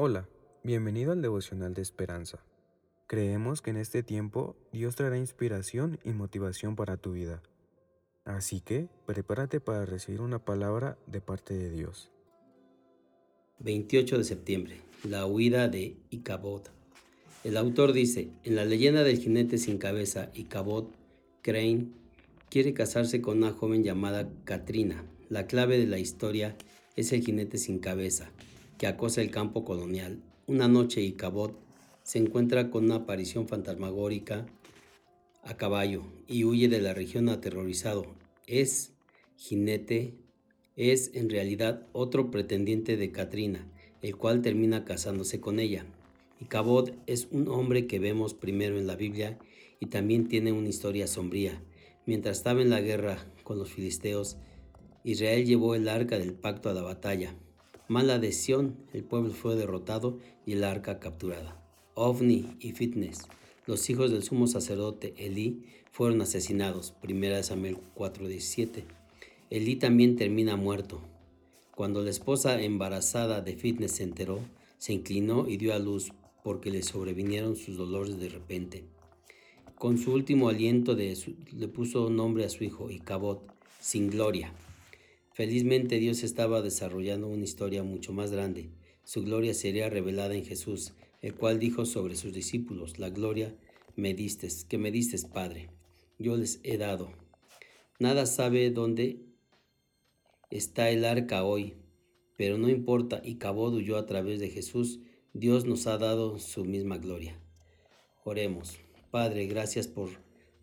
Hola, bienvenido al devocional de esperanza. Creemos que en este tiempo Dios traerá inspiración y motivación para tu vida. Así que prepárate para recibir una palabra de parte de Dios. 28 de septiembre, la huida de Icabod. El autor dice, en la leyenda del jinete sin cabeza, Icabod Crane quiere casarse con una joven llamada Katrina. La clave de la historia es el jinete sin cabeza, que acosa el campo colonial. Una noche y Cabot se encuentra con una aparición fantasmagórica a caballo y huye de la región aterrorizado. Es jinete, es en realidad otro pretendiente de Katrina, el cual termina casándose con ella. Y Cabot es un hombre que vemos primero en la Biblia y también tiene una historia sombría. Mientras estaba en la guerra con los filisteos, Israel llevó el arca del pacto a la batalla. Mala adhesión, el pueblo fue derrotado y el arca capturada. Ovni y Fitness, los hijos del sumo sacerdote Elí, fueron asesinados. 1 Samuel 4:17. Elí también termina muerto. Cuando la esposa embarazada de Fitness se enteró, se inclinó y dio a luz porque le sobrevinieron sus dolores de repente. Con su último aliento de le puso nombre a su hijo, Icabod, sin gloria. Felizmente Dios estaba desarrollando una historia mucho más grande. Su gloria sería revelada en Jesús, el cual dijo sobre sus discípulos, la gloria me diste, que me diste, Padre, yo les he dado. Nada sabe dónde está el arca hoy, pero no importa, y Cabod huyó a través de Jesús, Dios nos ha dado su misma gloria. Oremos. Padre, gracias por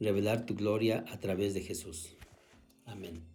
revelar tu gloria a través de Jesús. Amén.